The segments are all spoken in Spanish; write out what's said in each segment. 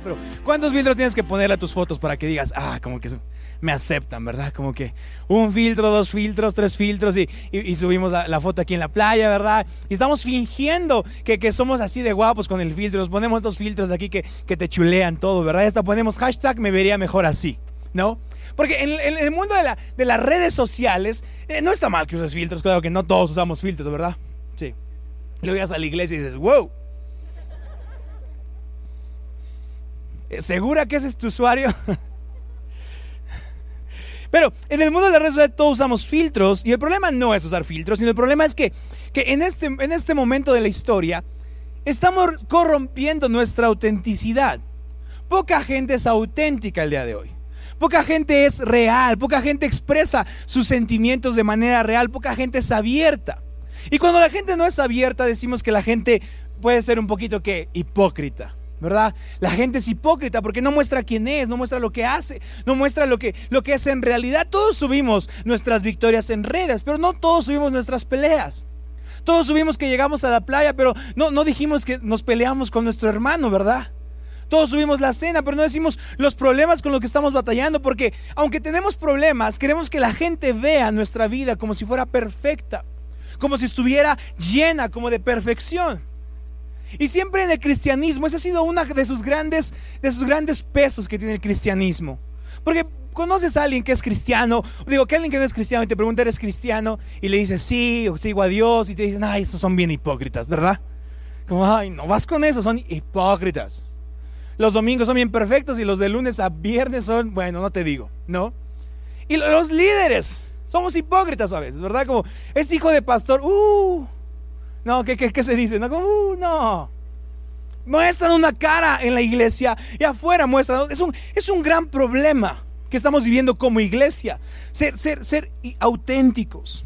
Pero ¿cuántos filtros tienes que ponerle a tus fotos para que digas, ah, como que me aceptan, ¿verdad? Como que un filtro, dos filtros, tres filtros y, y- subimos la, la foto aquí en la playa, ¿verdad? Y estamos fingiendo que, que somos así de guapos con el filtro. Nos ponemos estos filtros aquí que, que te chulean todo, ¿verdad? Y hasta ponemos hashtag me vería mejor así, ¿no? Porque en, el mundo de, la- de las redes sociales eh, no está mal que uses filtros, claro que no todos usamos filtros, ¿verdad? Sí. Luego llegas a la iglesia y dices, wow. ¿Segura que ese es tu usuario? Pero en el mundo de las redes sociales todos usamos filtros y el problema no es usar filtros, sino el problema es que, que en, este, en este momento de la historia estamos corrompiendo nuestra autenticidad. Poca gente es auténtica el día de hoy. Poca gente es real, poca gente expresa sus sentimientos de manera real, poca gente es abierta. Y cuando la gente no es abierta decimos que la gente puede ser un poquito que hipócrita. ¿Verdad? La gente es hipócrita porque no muestra quién es, no muestra lo que hace, no muestra lo que, lo que es en realidad. Todos subimos nuestras victorias en redes, pero no todos subimos nuestras peleas. Todos subimos que llegamos a la playa, pero no, no dijimos que nos peleamos con nuestro hermano, ¿verdad? Todos subimos la cena, pero no decimos los problemas con los que estamos batallando, porque aunque tenemos problemas, queremos que la gente vea nuestra vida como si fuera perfecta, como si estuviera llena, como de perfección. Y siempre en el cristianismo, ese ha sido uno de sus grandes, de sus grandes pesos que tiene el cristianismo. Porque conoces a alguien que es cristiano, digo que alguien que no es cristiano y te pregunta, ¿eres cristiano? Y le dices, sí, o sigo a Dios, y te dicen, ay, estos son bien hipócritas, ¿verdad? Como, ay, no vas con eso, son hipócritas. Los domingos son bien perfectos y los de lunes a viernes son, bueno, no te digo, ¿no? Y los líderes, somos hipócritas a veces, ¿verdad? Como, es hijo de pastor, uh, no, ¿qué, qué, qué se dice? No, uh, no. Muestran una cara en la iglesia y afuera muestran. Es un, es un gran problema que estamos viviendo como iglesia. Ser, ser, ser auténticos,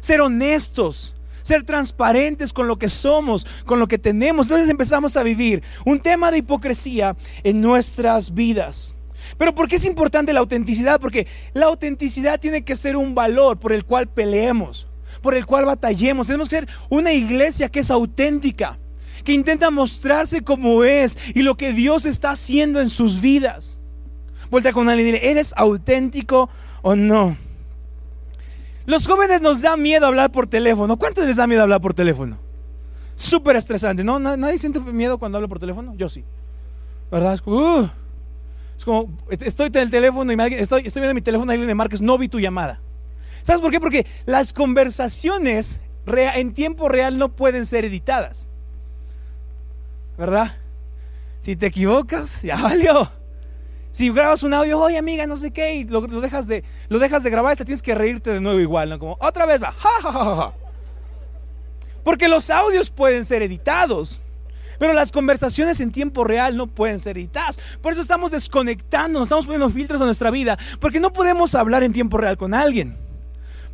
ser honestos, ser transparentes con lo que somos, con lo que tenemos. Entonces empezamos a vivir un tema de hipocresía en nuestras vidas. Pero ¿por qué es importante la autenticidad? Porque la autenticidad tiene que ser un valor por el cual peleemos por el cual batallemos. Tenemos que ser una iglesia que es auténtica, que intenta mostrarse como es y lo que Dios está haciendo en sus vidas. Vuelta con alguien y dile, ¿eres auténtico o no? Los jóvenes nos da miedo hablar por teléfono. ¿Cuántos les da miedo hablar por teléfono? Súper estresante, ¿no? ¿Nadie siente miedo cuando habla por teléfono? Yo sí. ¿Verdad? Es como, uh, es como estoy en el teléfono y estoy, viendo mi teléfono y alguien marca, no vi tu llamada. ¿Sabes por qué? Porque las conversaciones en tiempo real no pueden ser editadas. ¿Verdad? Si te equivocas, ya valió. Si grabas un audio, oye amiga, no sé qué, y lo, dejas, de, lo dejas de grabar, te tienes que reírte de nuevo igual. Como otra vez va, ja, ja, ja, ja. Porque los audios pueden ser editados. Pero las conversaciones en tiempo real no pueden ser editadas. Por eso estamos desconectando, estamos poniendo filtros a nuestra vida. Porque no podemos hablar en tiempo real con alguien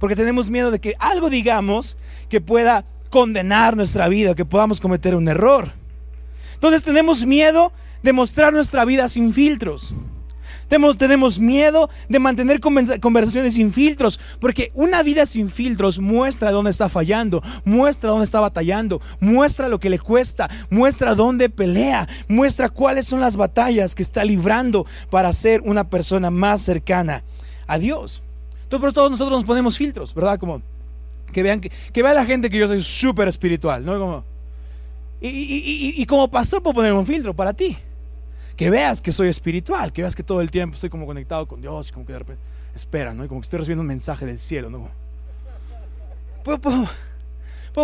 porque tenemos miedo de que algo digamos que pueda condenar nuestra vida, que podamos cometer un error. Entonces tenemos miedo de mostrar nuestra vida sin filtros. Tenemos, miedo de mantener conversaciones sin filtros, porque una vida sin filtros muestra dónde está fallando, muestra dónde está batallando, muestra lo que le cuesta, muestra dónde pelea, muestra cuáles son las batallas que está librando para ser una persona más cercana a Dios. Entonces, todos nosotros nos ponemos filtros, ¿verdad? Como que vean, que, vea la gente que yo soy súper espiritual, ¿no? Como, y, y, y, y, como pastor puedo poner un filtro para ti. Que veas que soy espiritual, que veas que todo el tiempo estoy como conectado con Dios, como que de repente, espera, ¿no? Y como que estoy recibiendo un mensaje del cielo, ¿no? Puedo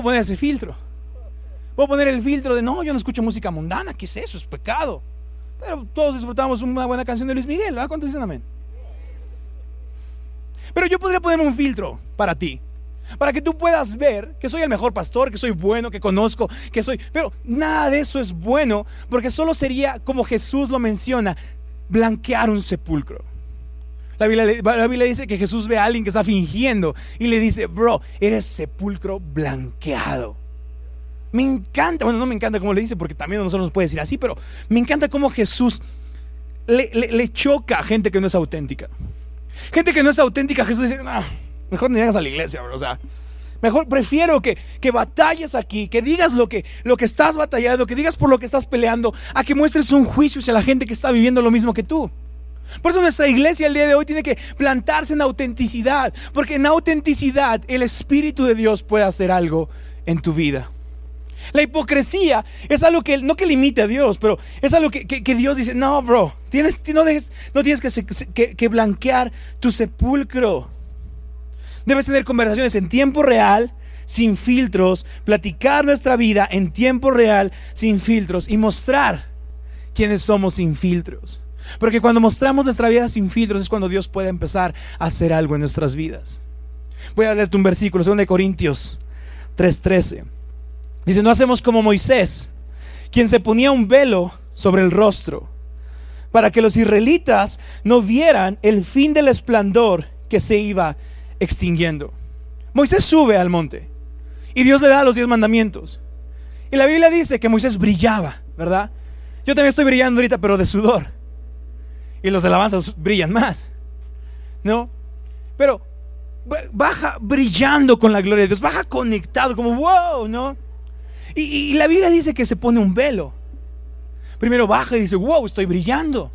poner ese filtro. Puedo poner el filtro de, no, yo no escucho música mundana, ¿qué es eso? Es pecado. Pero todos disfrutamos una buena canción de Luis Miguel, ¿verdad? ¿Cuántos dicen amén? Pero yo podría ponerme un filtro para ti. Para que tú puedas ver que soy el mejor pastor, que soy bueno, que conozco, que soy... Pero nada de eso es bueno porque solo sería, como Jesús lo menciona, blanquear un sepulcro. La Biblia, dice que Jesús ve a alguien que está fingiendo y le dice, bro, eres sepulcro blanqueado. Me encanta, bueno, no me encanta como le dice porque también a nosotros nos puede decir así, pero me encanta cómo Jesús le, choca a gente que no es auténtica. Gente que no es auténtica, Jesús dice, no, mejor ni vengas a la iglesia. O sea, mejor prefiero que, que batalles aquí, que digas lo que, lo que estás batallando, que digas por lo que estás peleando, a que muestres un juicio hacia la gente que está viviendo lo mismo que tú. Por eso nuestra iglesia el día de hoy tiene que plantarse en autenticidad, porque en autenticidad el Espíritu de Dios puede hacer algo en tu vida. La hipocresía es algo que no que limite a Dios, pero es algo que, Dios dice, no, bro, tienes, no, no tienes que, que blanquear tu sepulcro. Debes tener conversaciones en tiempo real, sin filtros, platicar nuestra vida en tiempo real, sin filtros y mostrar quiénes somos sin filtros. Porque cuando mostramos nuestra vida sin filtros es cuando Dios puede empezar a hacer algo en nuestras vidas. Voy a leerte un versículo, 2 de Corintios 3:13. Dice, no hacemos como Moisés, quien se ponía un velo sobre el rostro, para que los israelitas no vieran el fin del esplendor que se iba extinguiendo. Moisés sube al monte y Dios le da los diez mandamientos. Y la Biblia dice que Moisés brillaba, ¿verdad? Yo también estoy brillando ahorita, pero de sudor. Y los alabanzas brillan más, ¿no? Pero baja brillando con la gloria de Dios, baja conectado, como wow, ¿no? Y, la Biblia dice que se pone un velo. Primero baja y dice, wow, estoy brillando.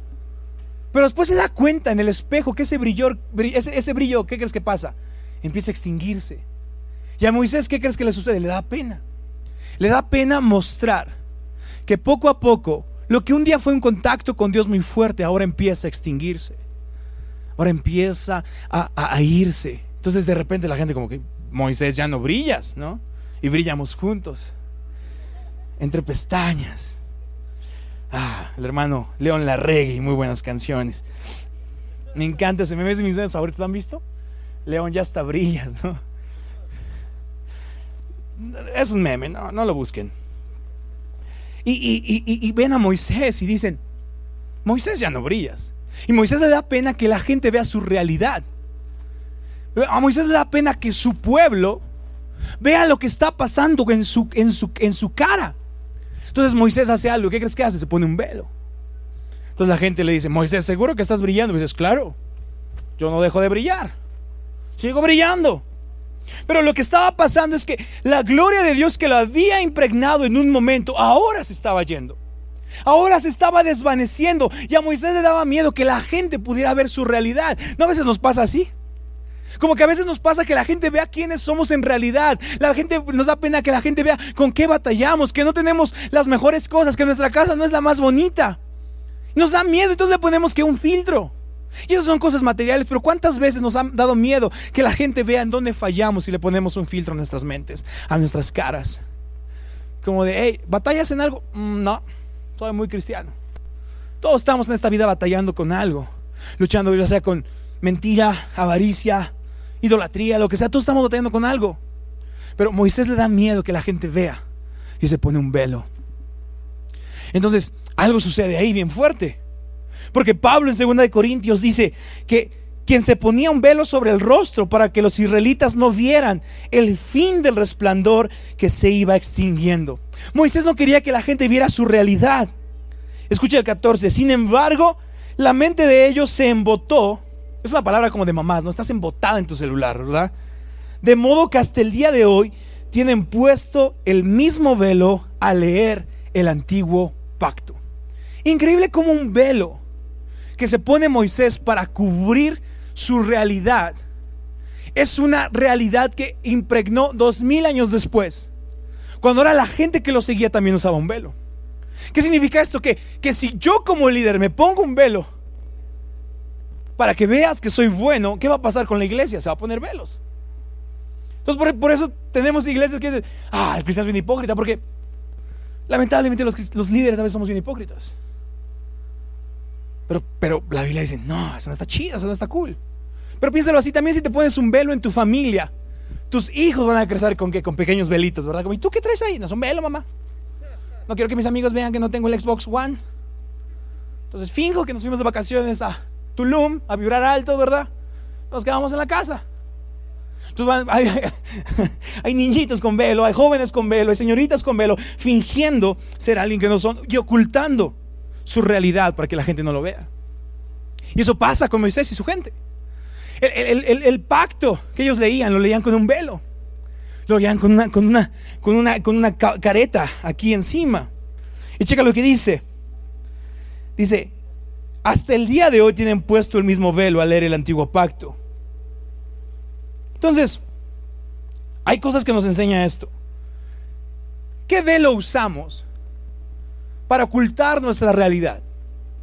Pero después se da cuenta en el espejo que ese brillo, ese, brillo, ¿qué crees que pasa? Empieza a extinguirse. Y a Moisés, ¿qué crees que le sucede? Le da pena. Le da pena mostrar que poco a poco lo que un día fue un contacto con Dios muy fuerte, ahora empieza a extinguirse. Ahora empieza a, a irse. Entonces de repente la gente como que, Moisés, ya no brillas, ¿no? Y brillamos juntos entre pestañas. Ah, el hermano León Larregui, muy buenas canciones. Me encanta, se me ves mis favoritos, ¿lo han visto? León ya hasta brillas, ¿no? Es un meme, no, no lo busquen. Y, y, ven a Moisés y dicen, Moisés ya no brillas. Y Moisés le da pena que la gente vea su realidad. A Moisés le da pena que su pueblo vea lo que está pasando en su, en su, en su cara. Entonces Moisés hace algo. ¿Qué crees que hace? Se pone un velo. Entonces la gente le dice, Moisés, ¿seguro que estás brillando? Y dices, claro, yo no dejo de brillar. Sigo brillando. Pero lo que estaba pasando es que la gloria de Dios que lo había impregnado en un momento, ahora se estaba yendo. Ahora se estaba desvaneciendo y a Moisés le daba miedo que la gente pudiera ver su realidad. ¿No a veces nos pasa así? Como que a veces nos pasa que la gente vea quiénes somos en realidad. La gente nos da pena que la gente vea con qué batallamos, que no tenemos las mejores cosas, que nuestra casa no es la más bonita. Nos da miedo, entonces le ponemos que un filtro. Y esas son cosas materiales, pero ¿cuántas veces nos han dado miedo que la gente vea en dónde fallamos y le ponemos un filtro a nuestras mentes, a nuestras caras? Como de, hey, ¿batallas en algo? Mm, no, soy muy cristiano. Todos estamos en esta vida batallando con algo, luchando ya sea con mentira, avaricia, idolatría, lo que sea, todos estamos batallando con algo. Pero Moisés le da miedo que la gente vea y se pone un velo. Entonces, algo sucede ahí bien fuerte. Porque Pablo en 2 de Corintios dice que quien se ponía un velo sobre el rostro para que los israelitas no vieran el fin del resplandor que se iba extinguiendo. Moisés no quería que la gente viera su realidad. Escucha el 14. Sin embargo, la mente de ellos se embotó es una palabra como de mamás, ¿no? Estás embotada en tu celular, ¿verdad? De modo que hasta el día de hoy tienen puesto el mismo velo a leer el antiguo pacto. Increíble como un velo que se pone Moisés para cubrir su realidad es una realidad que impregnó dos mil años después. Cuando ahora la gente que lo seguía también usaba un velo. ¿Qué significa esto? Que, que si yo como líder me pongo un velo, para que veas que soy bueno, ¿qué va a pasar con la iglesia? Se va a poner velos. Entonces, por, eso tenemos iglesias que dicen, ah, el cristiano es bien hipócrita, porque lamentablemente los, los, líderes a veces somos bien hipócritas. Pero, pero la Biblia dice, no, eso no está chido, eso no está cool. Pero piénsalo así, también si te pones un velo en tu familia, tus hijos van a crecer con, con pequeños velitos, ¿verdad? Como, ¿y tú qué traes ahí? No es un velo, mamá. No quiero que mis amigos vean que no tengo el Xbox One. Entonces finjo que nos fuimos de vacaciones a Tulum a vibrar alto, ¿verdad? Nos quedamos en la casa. Entonces hay, niñitos con velo, hay jóvenes con velo, hay señoritas con velo, fingiendo ser alguien que no son y ocultando su realidad para que la gente no lo vea. Y eso pasa con Moisés y su gente. El, pacto que ellos leían, lo leían con un velo. Lo leían con una, con con una careta aquí encima. Y checa lo que dice. Dice, hasta el día de hoy tienen puesto el mismo velo al leer el antiguo pacto. Entonces, hay cosas que nos enseña esto. ¿Qué velo usamos para ocultar nuestra realidad?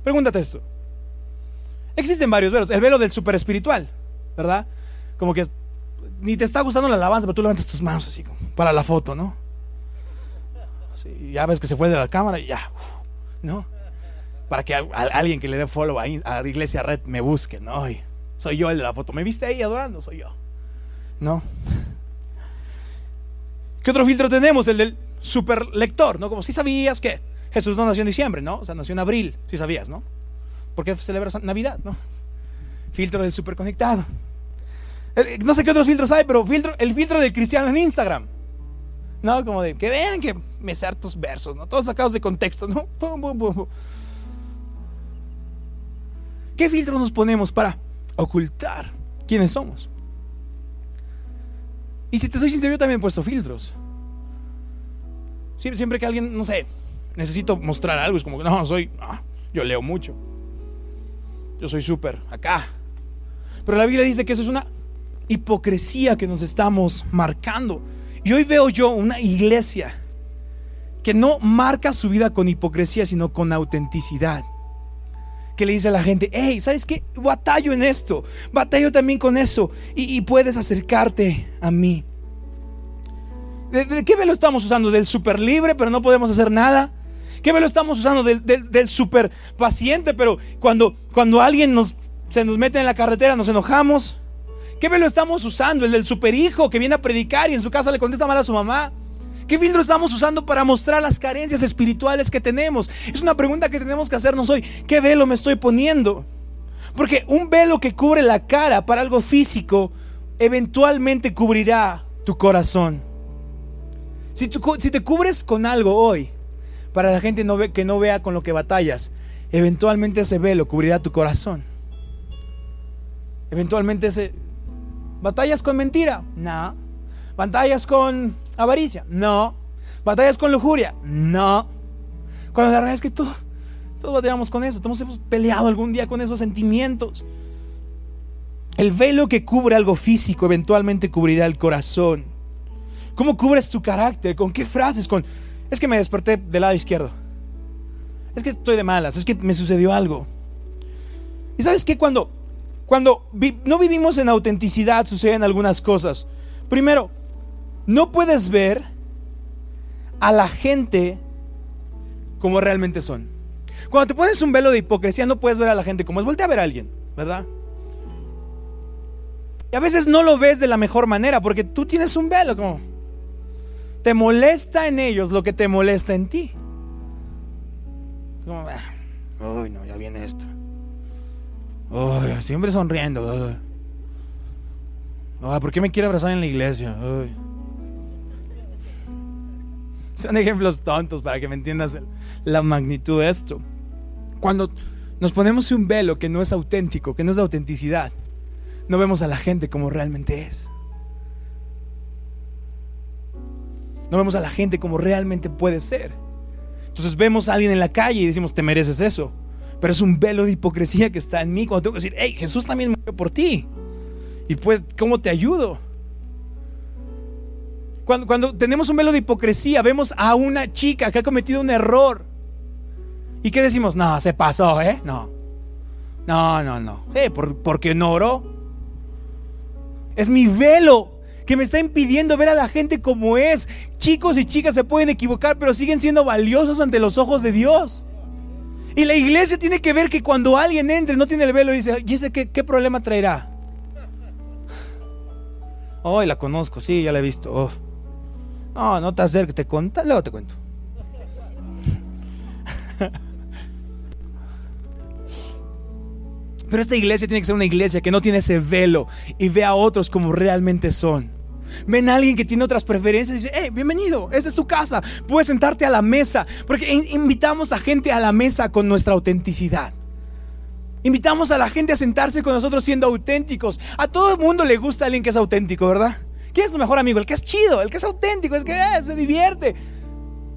Pregúntate esto. Existen varios velos. El velo del super espiritual, ¿verdad? Como que ni te está gustando la alabanza, pero tú levantas tus manos así para la foto, ¿no? ya ves que se fue de la cámara y ya, ¿no? Para que alguien que le dé follow a, Iglesia Red me busque, ¿no? soy yo el de la foto. ¿Me viste ahí adorando? Soy yo. ¿No? ¿Qué otro filtro tenemos? El del super lector, ¿no? Como si sabías que Jesús no nació en diciembre, ¿no? O sea, nació en abril, si sabías, ¿no? Porque celebras Navidad, ¿no? Filtro del super conectado. No sé qué otros filtros hay, pero filtro, el filtro del cristiano en Instagram. ¿No? Como de que vean que me sé hartos versos, ¿no? Todos sacados de contexto, ¿no? ¿Qué filtros nos ponemos para ocultar quiénes somos? Y si te soy sincero, yo también he puesto filtros. Siempre, que alguien, no sé, necesito mostrar algo, es como que no, soy, yo leo mucho. Yo soy súper acá. Pero la Biblia dice que eso es una hipocresía que nos estamos marcando. Y hoy veo yo una iglesia que no marca su vida con hipocresía, sino con autenticidad. Que le dice a la gente, hey, ¿sabes qué? Batallo en esto, batallo también con eso, y, puedes acercarte a mí. ¿De, qué velo estamos usando? ¿Del super libre, pero no podemos hacer nada? ¿Qué velo estamos usando? Del, del, super paciente, pero cuando, cuando alguien nos, se nos mete en la carretera nos enojamos. ¿Qué velo estamos usando? El del super hijo que viene a predicar y en su casa le contesta mal a su mamá. ¿Qué filtro estamos usando para mostrar las carencias espirituales que tenemos? Es una pregunta que tenemos que hacernos hoy. ¿Qué velo me estoy poniendo? Porque un velo que cubre la cara para algo físico, eventualmente cubrirá tu corazón. Si, te cubres con algo hoy, para la gente que no vea con lo que batallas, eventualmente ese velo cubrirá tu corazón. Eventualmente ese... ¿Batallas con mentira? No. ¿Batallas con avaricia? No. ¿Batallas con lujuria? No. Cuando la verdad es que todos, todos batallamos con eso, todos hemos peleado algún día con esos sentimientos. El velo que cubre algo físico eventualmente cubrirá el corazón. ¿Cómo cubres tu carácter? ¿Con qué frases? Con es que me desperté del lado izquierdo. Es que estoy de malas, es que me sucedió algo. ¿Y sabes qué? Cuando cuando no vivimos en autenticidad suceden algunas cosas. Primero, no puedes ver a la gente como realmente son. Cuando te pones un velo de hipocresía, no puedes ver a la gente como es. Voltea a ver a alguien, ¿verdad? Y a veces no lo ves de la mejor manera porque tú tienes un velo como... Te molesta en ellos lo que te molesta en ti. Como, ah, no, ya viene esto. siempre sonriendo. ¿Por qué me quiere abrazar en la iglesia? Son ejemplos tontos para que me entiendas la magnitud de esto. Cuando nos ponemos un velo que no es auténtico, que no es de autenticidad, no vemos a la gente como realmente es. No vemos a la gente como realmente puede ser. Entonces vemos a alguien en la calle y decimos, te mereces eso. Pero es un velo de hipocresía que está en mí cuando tengo que decir, hey, Jesús también murió por ti. Y pues, ¿cómo te ayudo? Cuando, tenemos un velo de hipocresía, vemos a una chica que ha cometido un error. ¿Y qué decimos? No, se pasó, ¿eh? No. No, no, no. Eh, por, porque no oró. Es mi velo que me está impidiendo ver a la gente como es. Chicos y chicas se pueden equivocar, pero siguen siendo valiosos ante los ojos de Dios. Y la iglesia tiene que ver que cuando alguien entre, no tiene el velo y dice, ¿y ese qué, problema traerá? Hoy la conozco, sí, ya la he visto. Oh. No, no te acerques, te cuento, luego te cuento. Pero esta iglesia tiene que ser una iglesia que no tiene ese velo y ve a otros como realmente son. Ven a alguien que tiene otras preferencias y dice, hey, bienvenido, esta es tu casa, puedes sentarte a la mesa, porque invitamos a gente a la mesa con nuestra autenticidad. Invitamos a la gente a sentarse con nosotros siendo auténticos. A todo el mundo le gusta alguien que es auténtico, ¿verdad? ¿Quién es tu mejor amigo? El que es chido, el que es auténtico, el que eh, se divierte.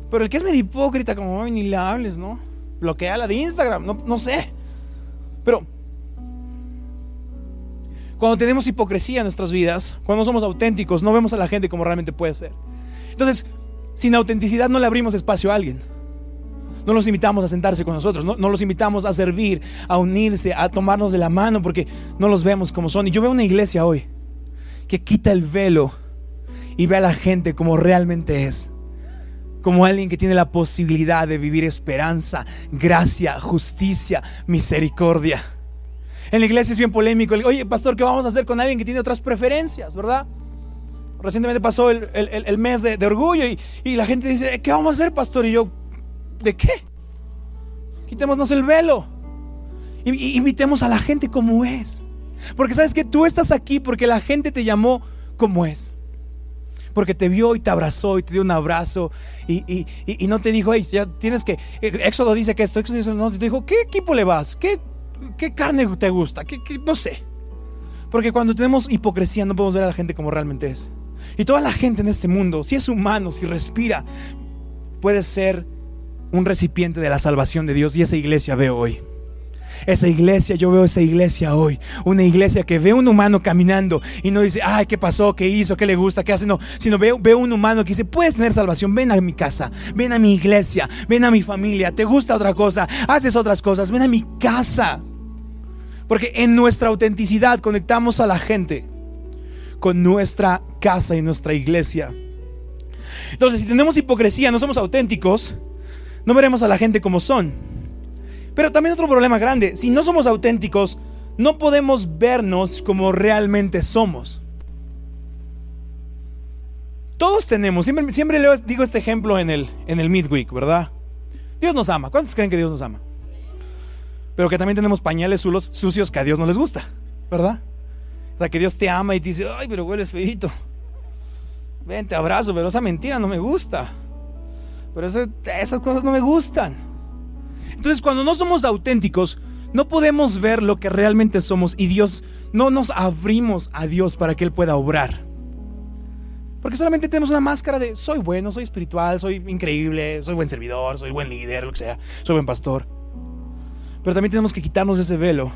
Pero el que es medio hipócrita, como, ni le hables, ¿no? Bloquea la de Instagram, no, no sé. Pero cuando tenemos hipocresía en nuestras vidas, cuando somos auténticos, no vemos a la gente como realmente puede ser. Entonces, sin autenticidad no le abrimos espacio a alguien. No los invitamos a sentarse con nosotros, no, no, los invitamos a servir, a unirse, a tomarnos de la mano, porque no los vemos como son. Y yo veo una iglesia hoy que quita el velo y ve a la gente como realmente es. Como alguien que tiene la posibilidad de vivir esperanza, gracia, justicia, misericordia. En la iglesia es bien polémico. Oye, pastor, ¿qué vamos a hacer con alguien que tiene otras preferencias, verdad? Recientemente pasó el, mes de, orgullo y, y, la gente dice, ¿qué vamos a hacer, pastor? Y yo, ¿de qué? Quitémonos el velo. Y, invitemos a la gente como es. Porque sabes que tú estás aquí porque la gente te llamó como es. Porque te vio y te abrazó y te dio un abrazo y, no te dijo, hey, ya tienes que. Éxodo dice que esto, Éxodo dice, no, te dijo, ¿qué equipo le vas? ¿Qué, qué carne te gusta? ¿Qué, no sé. Porque cuando tenemos hipocresía no podemos ver a la gente como realmente es. Y toda la gente en este mundo, si es humano, si respira, puede ser un recipiente de la salvación de Dios. Y esa iglesia veo hoy. Esa iglesia, yo veo esa iglesia hoy. Una iglesia que ve un humano caminando y no dice, ay, ¿qué pasó? ¿Qué hizo? ¿Qué le gusta? ¿Qué hace? No, sino veo, veo un humano que dice, puedes tener salvación, ven a mi casa, ven a mi iglesia, ven a mi familia, ¿te gusta otra cosa? ¿Haces otras cosas? Ven a mi casa. Porque en nuestra autenticidad conectamos a la gente con nuestra casa y nuestra iglesia. Entonces, si tenemos hipocresía, no somos auténticos, no veremos a la gente como son. Pero también otro problema grande, si no somos auténticos, no podemos vernos como realmente somos. Todos tenemos, siempre, siempre digo este ejemplo en el, en el Midweek, ¿verdad? Dios nos ama. ¿Cuántos creen que Dios nos ama? Pero que también tenemos pañales sucios que a Dios no les gusta, ¿verdad? O sea, que Dios te ama y te dice, ay, pero hueles feito. Ven, te abrazo, pero esa mentira no me gusta. Pero esas cosas no me gustan. Entonces, cuando no somos auténticos, no podemos ver lo que realmente somos y Dios, no nos abrimos a Dios para que Él pueda obrar. Porque solamente tenemos una máscara de soy bueno, soy espiritual, soy increíble, soy buen servidor, soy buen líder, lo que sea, soy buen pastor. Pero también tenemos que quitarnos ese velo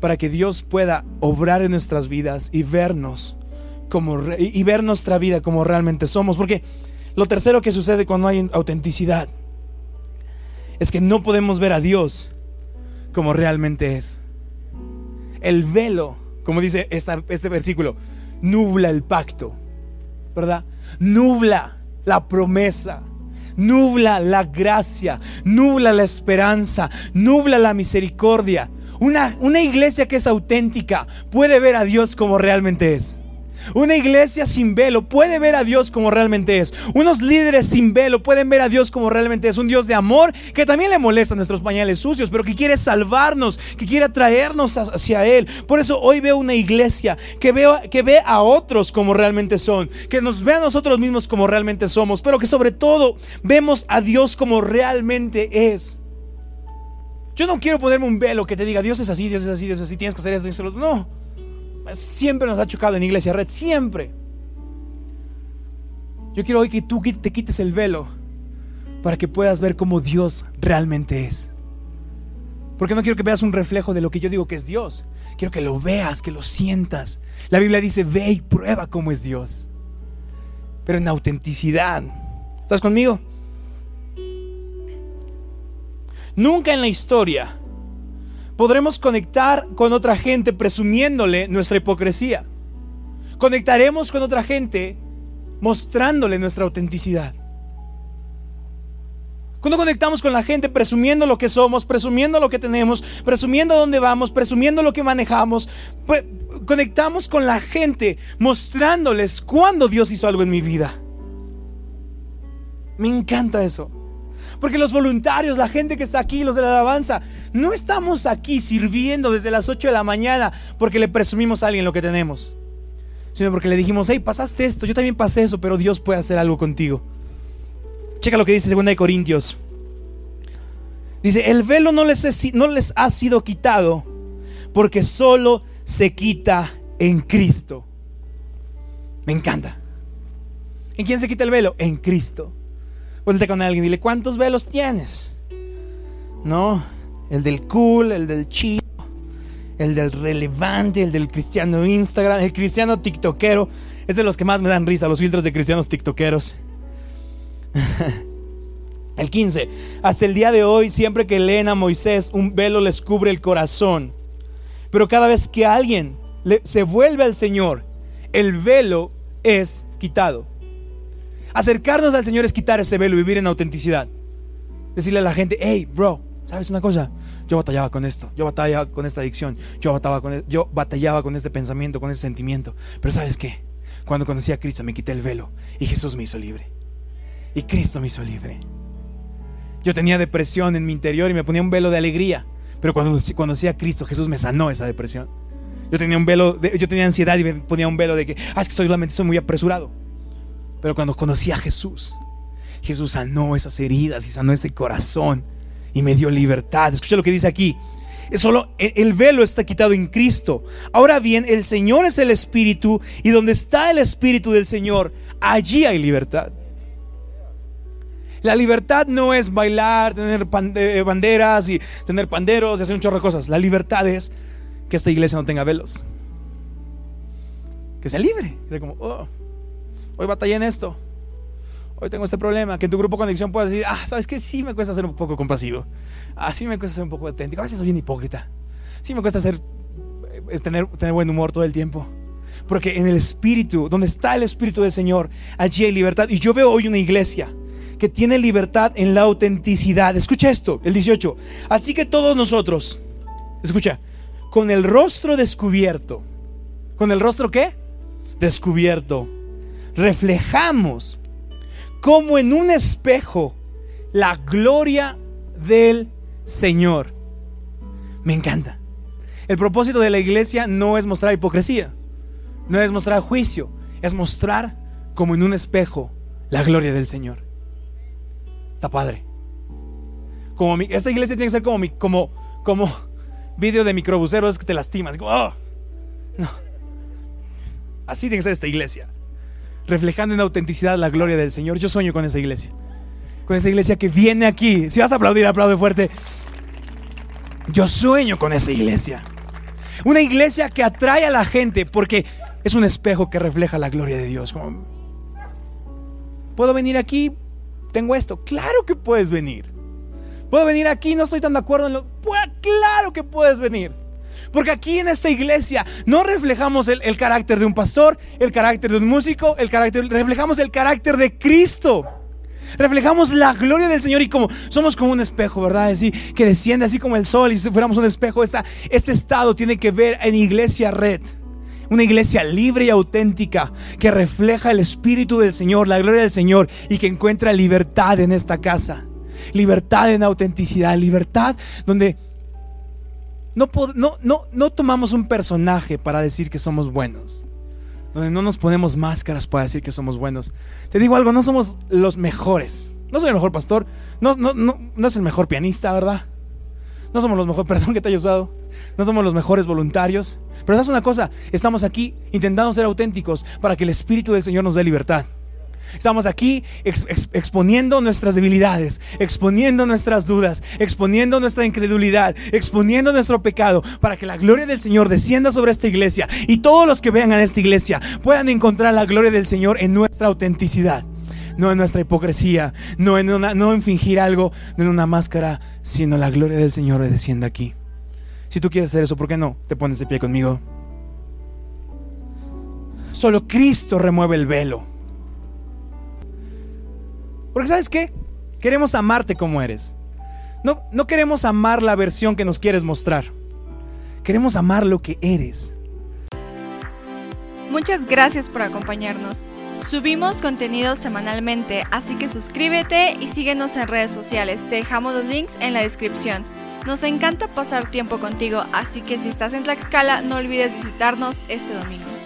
para que Dios pueda obrar en nuestras vidas y vernos como y ver nuestra vida como realmente somos, porque lo tercero que sucede cuando hay autenticidad es que no podemos ver a Dios como realmente es. El velo, como dice este versículo, nubla el pacto, ¿verdad? Nubla la promesa, nubla la gracia, nubla la esperanza, nubla la misericordia. Una, una iglesia que es auténtica puede ver a Dios como realmente es. Una iglesia sin velo puede ver a Dios como realmente es. Unos líderes sin velo pueden ver a Dios como realmente es. Un Dios de amor que también le molesta nuestros pañales sucios, pero que quiere salvarnos, que quiere traernos hacia Él. Por eso hoy veo una iglesia que, veo, que ve a otros como realmente son, que nos ve a nosotros mismos como realmente somos, pero que sobre todo vemos a Dios como realmente es. Yo no quiero ponerme un velo que te diga Dios es así, Dios es así, Dios es así, tienes que hacer esto, y No. Siempre nos ha chocado en Iglesia Red, siempre. Yo quiero hoy que tú te quites el velo para que puedas ver cómo Dios realmente es. Porque no quiero que veas un reflejo de lo que yo digo que es Dios. Quiero que lo veas, que lo sientas. La Biblia dice, ve y prueba cómo es Dios. Pero en autenticidad. ¿Estás conmigo? Nunca en la historia podremos conectar con otra gente presumiéndole nuestra hipocresía. Conectaremos con otra gente mostrándole nuestra autenticidad. Cuando conectamos con la gente presumiendo lo que somos, presumiendo lo que tenemos, presumiendo dónde vamos, presumiendo lo que manejamos, pues, conectamos con la gente mostrándoles cuándo Dios hizo algo en mi vida. Me encanta eso. Porque los voluntarios, la gente que está aquí, los de la alabanza, no estamos aquí sirviendo desde las 8 de la mañana porque le presumimos a alguien lo que tenemos. Sino porque le dijimos, hey, pasaste esto, yo también pasé eso, pero Dios puede hacer algo contigo. Checa lo que dice 2 de Corintios. Dice, el velo no les, no les ha sido quitado porque solo se quita en Cristo. Me encanta. ¿En quién se quita el velo? En Cristo. Vuelve con alguien dile, ¿cuántos velos tienes? No, el del cool, el del chido, el del relevante, el del cristiano Instagram, el cristiano tiktokero. Es de los que más me dan risa, los filtros de cristianos tiktokeros. el 15. Hasta el día de hoy, siempre que leen a Moisés, un velo les cubre el corazón. Pero cada vez que alguien se vuelve al Señor, el velo es quitado. Acercarnos al Señor es quitar ese velo vivir en autenticidad. Decirle a la gente, hey, bro, ¿sabes una cosa? Yo batallaba con esto, yo batallaba con esta adicción, yo batallaba con, e-, yo batallaba con este pensamiento, con ese sentimiento. Pero ¿sabes qué? Cuando conocí a Cristo me quité el velo y Jesús me hizo libre. Y Cristo me hizo libre. Yo tenía depresión en mi interior y me ponía un velo de alegría. Pero cuando conocí a Cristo, Jesús me sanó esa depresión. Yo tenía un velo, yo tenía ansiedad y me ponía un velo de que, ah, es que solamente estoy muy apresurado. Pero cuando conocí a Jesús, Jesús sanó esas heridas y sanó ese corazón y me dio libertad. Escucha lo que dice aquí. Es solo e, el velo está quitado en Cristo. Ahora bien, el Señor es el Espíritu y donde está el Espíritu del Señor, allí hay libertad. La libertad no es bailar, tener eh, banderas y tener panderos y hacer un chorro de cosas. La libertad es que esta iglesia no tenga velos. Que sea libre. Que como, oh, hoy batallé en esto. Hoy tengo este problema. Que en tu grupo de conexión puedas decir, ah, ¿sabes qué? Sí me cuesta ser un poco compasivo. Ah, sí me cuesta ser un poco auténtico. A veces soy bien hipócrita. Sí me cuesta ser, eh, tener, tener buen humor todo el tiempo. Porque en el Espíritu, donde está el Espíritu del Señor, allí hay libertad. Y yo veo hoy una iglesia que tiene libertad en la autenticidad. Escucha esto, el 18. Así que todos nosotros, escucha, con el rostro descubierto, ¿con el rostro qué? Descubierto, reflejamos como en un espejo la gloria del Señor. Me encanta. El propósito de la iglesia no es mostrar hipocresía, no es mostrar juicio, es mostrar como en un espejo la gloria del Señor. Está padre. Como esta iglesia tiene que ser como, mi, como, como vidrio de microbuseros que te lastimas. Oh, no. Así tiene que ser esta iglesia. Reflejando en autenticidad la gloria del Señor. Yo sueño con esa iglesia. Con esa iglesia que viene aquí. Si vas a aplaudir, aplaude fuerte. Yo sueño con esa iglesia. Una iglesia que atrae a la gente porque es un espejo que refleja la gloria de Dios. Puedo venir aquí tengo esto. Claro que puedes venir. ¿Puedo venir aquí? No estoy tan de acuerdo en lo... Pues, claro que puedes venir. Porque aquí en esta iglesia no reflejamos el, carácter de un pastor, el carácter de un músico, el carácter, reflejamos el carácter de Cristo. Reflejamos la gloria del Señor y como somos como un espejo, ¿verdad? Así que desciende así como el sol y si fuéramos un espejo, este estado tiene que ver en iglesia red. Una iglesia libre y auténtica que refleja el Espíritu del Señor, la gloria del Señor y que encuentra libertad en esta casa. Libertad en autenticidad, libertad donde no, no, no, no tomamos un personaje para decir que somos buenos. Donde no nos ponemos máscaras para decir que somos buenos. Te digo algo, no somos los mejores. No soy el mejor pastor. No, no, no, no es el mejor pianista, ¿verdad? No somos los mejores, perdón que te haya usado. No somos los mejores voluntarios. Pero sabes una cosa, estamos aquí intentando ser auténticos para que el Espíritu del Señor nos dé libertad. Estamos aquí exponiendo nuestras debilidades, exponiendo nuestras dudas, exponiendo nuestra incredulidad, exponiendo nuestro pecado, para que la gloria del Señor descienda sobre esta iglesia y todos los que vean a esta iglesia puedan encontrar la gloria del Señor en nuestra autenticidad no en nuestra hipocresía, no en, no en fingir algo, no en una máscara, sino la gloria del Señor descienda aquí. Si tú quieres hacer eso, ¿por qué no te pones de pie conmigo? Solo Cristo remueve el velo. Porque sabes qué? Queremos amarte como eres. No, no queremos amar la versión que nos quieres mostrar. Queremos amar lo que eres. Muchas gracias por acompañarnos. Subimos contenido semanalmente, así que suscríbete y síguenos en redes sociales. Te dejamos los links en la descripción. Nos encanta pasar tiempo contigo, así que si estás en Tlaxcala no olvides visitarnos este domingo.